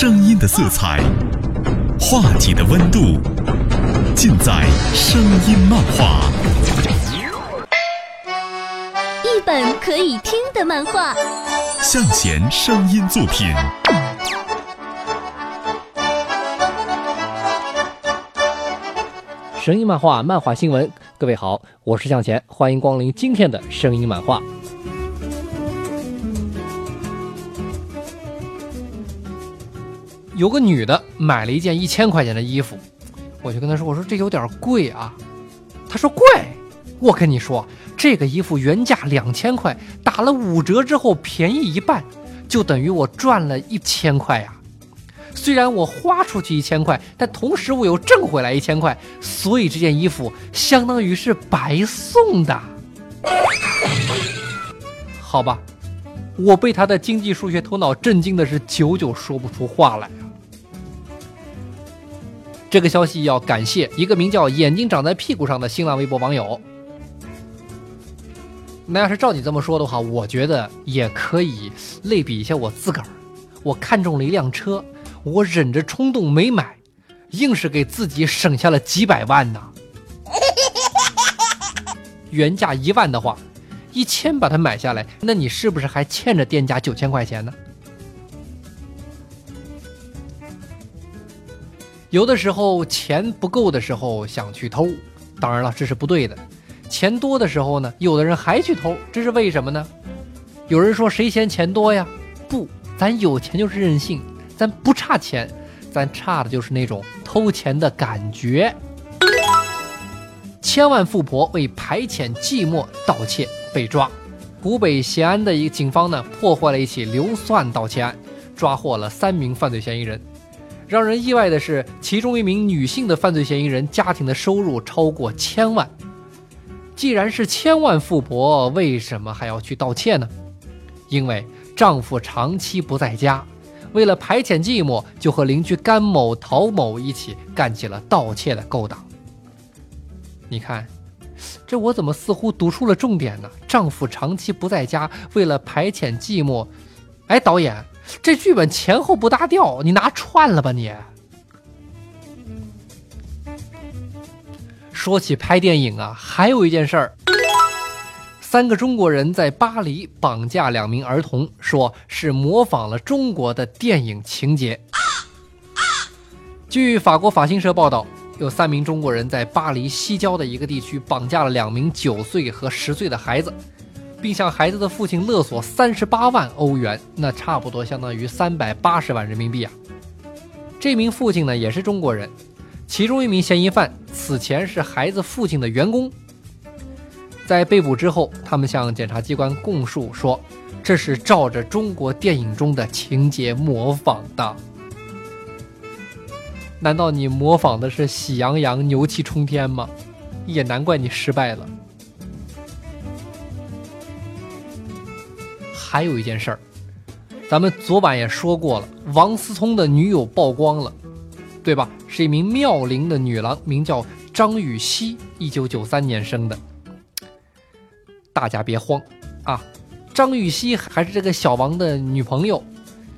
声音的色彩，话题的温度，尽在声音漫画。一本可以听的漫画，向前声音作品。声音漫画，漫画新闻。各位好，我是向前，欢迎光临今天的声音漫画。有个女的买了一件一千块钱的衣服，我就跟她说：“我说这有点贵啊。”她说：“贵？我跟你说，这个衣服原价两千块，打了五折之后便宜一半，就等于我赚了一千块呀。虽然我花出去一千块，但同时我又挣回来一千块，所以这件衣服相当于是白送的。好吧，我被她的经济数学头脑震惊的是久久说不出话来。”这个消息要感谢一个名叫“眼睛长在屁股上”的新浪微博网友。那要是照你这么说的话，我觉得也可以类比一下我自个儿。我看中了一辆车，我忍着冲动没买，硬是给自己省下了几百万呢。原价一万的话，一千把它买下来，那你是不是还欠着店家九千块钱呢？有的时候钱不够的时候想去偷，当然了，这是不对的。钱多的时候呢，有的人还去偷，这是为什么呢？有人说谁嫌钱多呀？不，咱有钱就是任性，咱不差钱，咱差的就是那种偷钱的感觉。千万富婆为排遣寂寞盗窃被抓，湖北咸安的一个警方呢破获了一起流窜盗窃案，抓获了三名犯罪嫌疑人。让人意外的是，其中一名女性的犯罪嫌疑人家庭的收入超过千万。既然是千万富婆，为什么还要去盗窃呢？因为丈夫长期不在家，为了排遣寂寞，就和邻居甘某、陶某一起干起了盗窃的勾当。你看，这我怎么似乎读出了重点呢？丈夫长期不在家，为了排遣寂寞。哎，导演。这剧本前后不搭调，你拿串了吧你？说起拍电影啊，还有一件事儿：三个中国人在巴黎绑架两名儿童，说是模仿了中国的电影情节。据法国法新社报道，有三名中国人在巴黎西郊的一个地区绑架了两名九岁和十岁的孩子。并向孩子的父亲勒索三十八万欧元，那差不多相当于三百八十万人民币啊！这名父亲呢也是中国人，其中一名嫌疑犯此前是孩子父亲的员工。在被捕之后，他们向检察机关供述说，这是照着中国电影中的情节模仿的。难道你模仿的是《喜羊羊牛气冲天》吗？也难怪你失败了。还有一件事儿，咱们昨晚也说过了，王思聪的女友曝光了，对吧？是一名妙龄的女郎，名叫张雨绮，一九九三年生的。大家别慌啊，张雨绮还是这个小王的女朋友，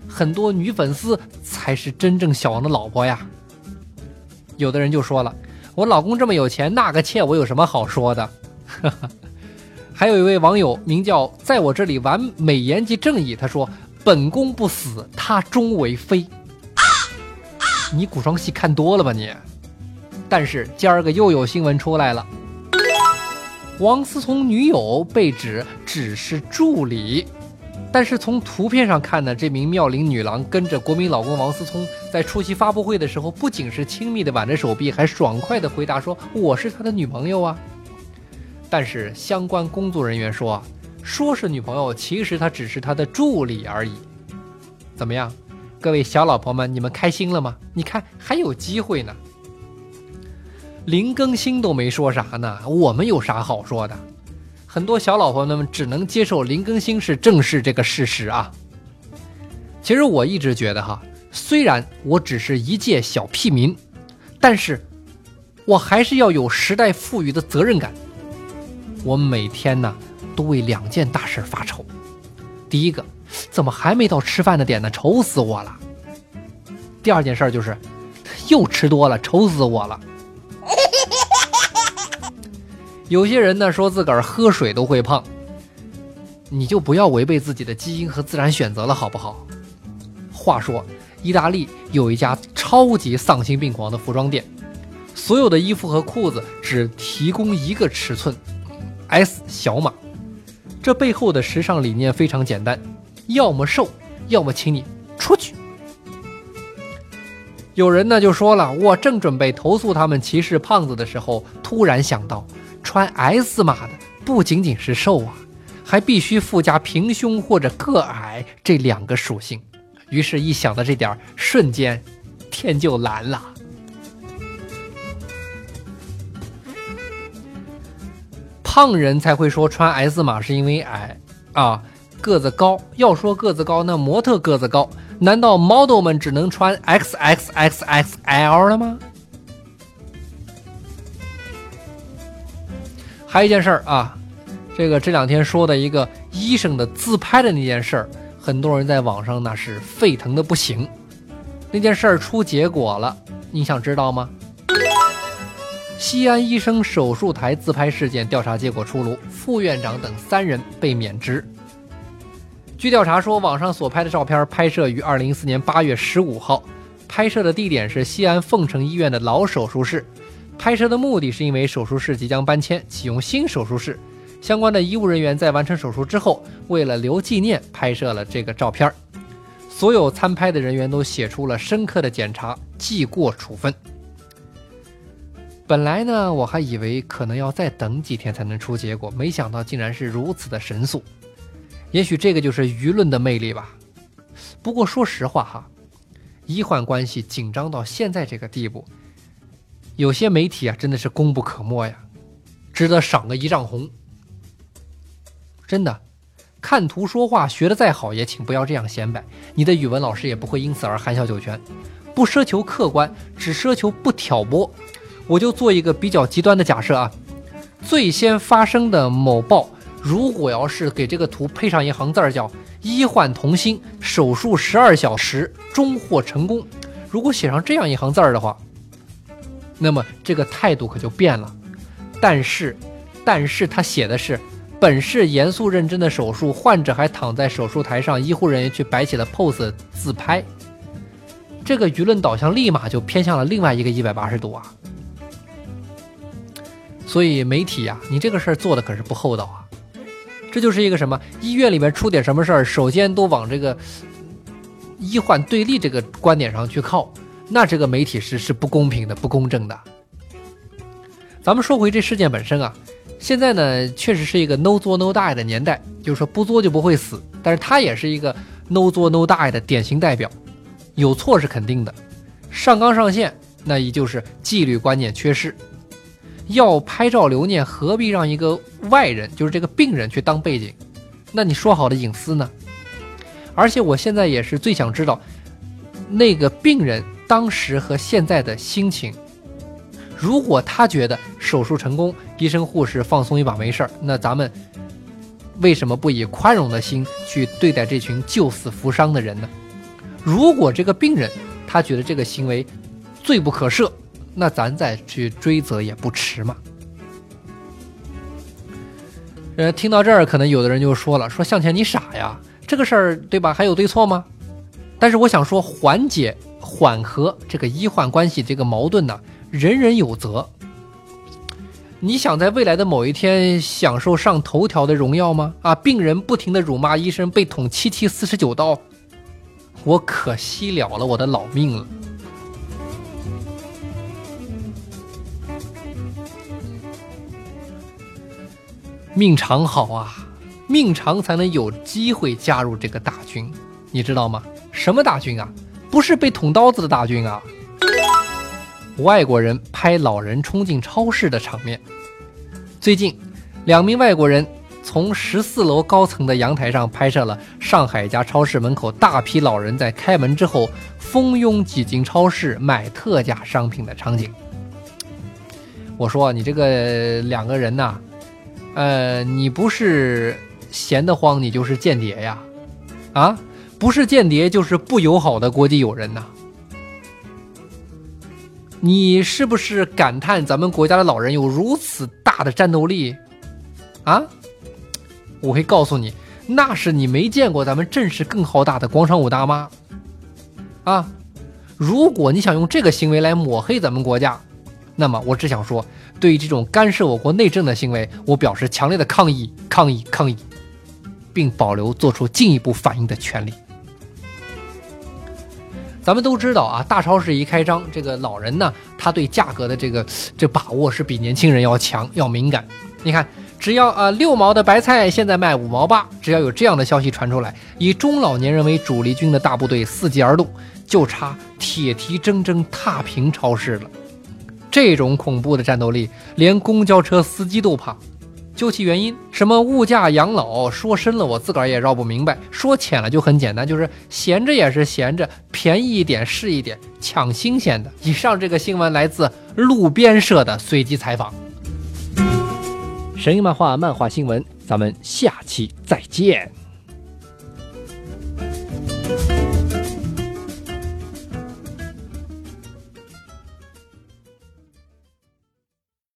很多女粉丝才是真正小王的老婆呀。有的人就说了，我老公这么有钱，纳个妾我有什么好说的？哈哈。还有一位网友名叫“在我这里玩美颜及正义”，他说：“本宫不死，他终为妃。”你古装戏看多了吧你？但是今儿个又有新闻出来了，王思聪女友被指只是助理，但是从图片上看呢，这名妙龄女郎跟着国民老公王思聪在出席发布会的时候，不仅是亲密的挽着手臂，还爽快的回答说：“我是他的女朋友啊。”但是相关工作人员说，说是女朋友，其实她只是他的助理而已。怎么样，各位小老婆们，你们开心了吗？你看还有机会呢。林更新都没说啥呢，我们有啥好说的？很多小老婆们只能接受林更新是正视这个事实啊。其实我一直觉得哈，虽然我只是一介小屁民，但是我还是要有时代赋予的责任感。我每天呢，都为两件大事发愁。第一个，怎么还没到吃饭的点呢？愁死我了。第二件事就是又吃多了，愁死我了。有些人呢说自个儿喝水都会胖，你就不要违背自己的基因和自然选择了，好不好？话说，意大利有一家超级丧心病狂的服装店，所有的衣服和裤子只提供一个尺寸，S 小码。这背后的时尚理念非常简单：要么瘦，要么请你出去。有人呢就说了，我正准备投诉他们歧视胖子的时候，突然想到，穿 S 码的不仅仅是瘦啊，还必须附加平胸或者个矮这两个属性。于是，一想到这点，瞬间天就蓝了。胖人才会说穿 S 码是因为矮啊，个子高。要说个子高，那模特个子高，难道 model 们只能穿 XXXXL 了吗？还有一件事儿啊，这个这两天说的一个医生的自拍的那件事儿，很多人在网上那是沸腾的不行。那件事儿出结果了，你想知道吗？西安医生手术台自拍事件调查结果出炉，副院长等三人被免职。据调查说，网上所拍的照片拍摄于二零一四年八月十五号，拍摄的地点是西安凤城医院的老手术室。拍摄的目的是因为手术室即将搬迁，启用新手术室，相关的医务人员在完成手术之后，为了留纪念，拍摄了这个照片。所有参拍的人员都写出了深刻的检查，记过处分。本来呢，我还以为可能要再等几天才能出结果，没想到竟然是如此的神速。也许这个就是舆论的魅力吧。不过说实话哈，医患关系紧张到现在这个地步，有些媒体啊真的是功不可没呀，值得赏个一丈红。真的，看图说话学的再好，也请不要这样显摆，你的语文老师也不会因此而含笑九泉。不奢求客观，只奢求不挑拨。我就做一个比较极端的假设啊，最先发生的某报，如果要是给这个图配上一行字儿叫“医患同心，手术十二小时终获成功”，如果写上这样一行字儿的话，那么这个态度可就变了。但是，但是他写的是“本是严肃认真的手术，患者还躺在手术台上，医护人员却摆起了 pose 自拍”，这个舆论导向立马就偏向了另外一个一百八十度啊。所以媒体呀，你这个事儿做的可是不厚道啊！这就是一个什么医院里面出点什么事儿，首先都往这个医患对立这个观点上去靠，那这个媒体是是不公平的、不公正的。咱们说回这事件本身啊，现在呢确实是一个 no 作 no die 的年代，就是说不作就不会死，但是他也是一个 no 作 no die 的典型代表，有错是肯定的，上纲上线那也就是纪律观念缺失。要拍照留念，何必让一个外人，就是这个病人去当背景？那你说好的隐私呢？而且我现在也是最想知道，那个病人当时和现在的心情。如果他觉得手术成功，医生护士放松一把没事儿，那咱们为什么不以宽容的心去对待这群救死扶伤的人呢？如果这个病人他觉得这个行为罪不可赦。那咱再去追责也不迟嘛。呃，听到这儿，可能有的人就说了：“说向前你傻呀，这个事儿对吧？还有对错吗？”但是我想说，缓解、缓和这个医患关系这个矛盾呢，人人有责。你想在未来的某一天享受上头条的荣耀吗？啊，病人不停的辱骂医生，被捅七七四十九刀，我可惜了了我的老命了。命长好啊，命长才能有机会加入这个大军，你知道吗？什么大军啊？不是被捅刀子的大军啊！外国人拍老人冲进超市的场面。最近，两名外国人从十四楼高层的阳台上拍摄了上海一家超市门口大批老人在开门之后蜂拥挤进超市买特价商品的场景。我说你这个两个人呐。呃，你不是闲得慌，你就是间谍呀，啊，不是间谍就是不友好的国际友人呐。你是不是感叹咱们国家的老人有如此大的战斗力？啊？我会告诉你，那是你没见过咱们阵势更浩大的广场舞大妈。啊！如果你想用这个行为来抹黑咱们国家，那么我只想说，对于这种干涉我国内政的行为，我表示强烈的抗议、抗议、抗议，并保留做出进一步反应的权利。咱们都知道啊，大超市一开张，这个老人呢，他对价格的这个这把握是比年轻人要强、要敏感。你看，只要啊六毛的白菜现在卖五毛八，只要有这样的消息传出来，以中老年人为主力军的大部队伺机而动，就差铁蹄铮铮踏平超市了。这种恐怖的战斗力，连公交车司机都怕。究其原因，什么物价、养老，说深了我自个儿也绕不明白；说浅了就很简单，就是闲着也是闲着，便宜一点是一点，抢新鲜的。以上这个新闻来自路边社的随机采访。神鹰漫画漫画新闻，咱们下期再见。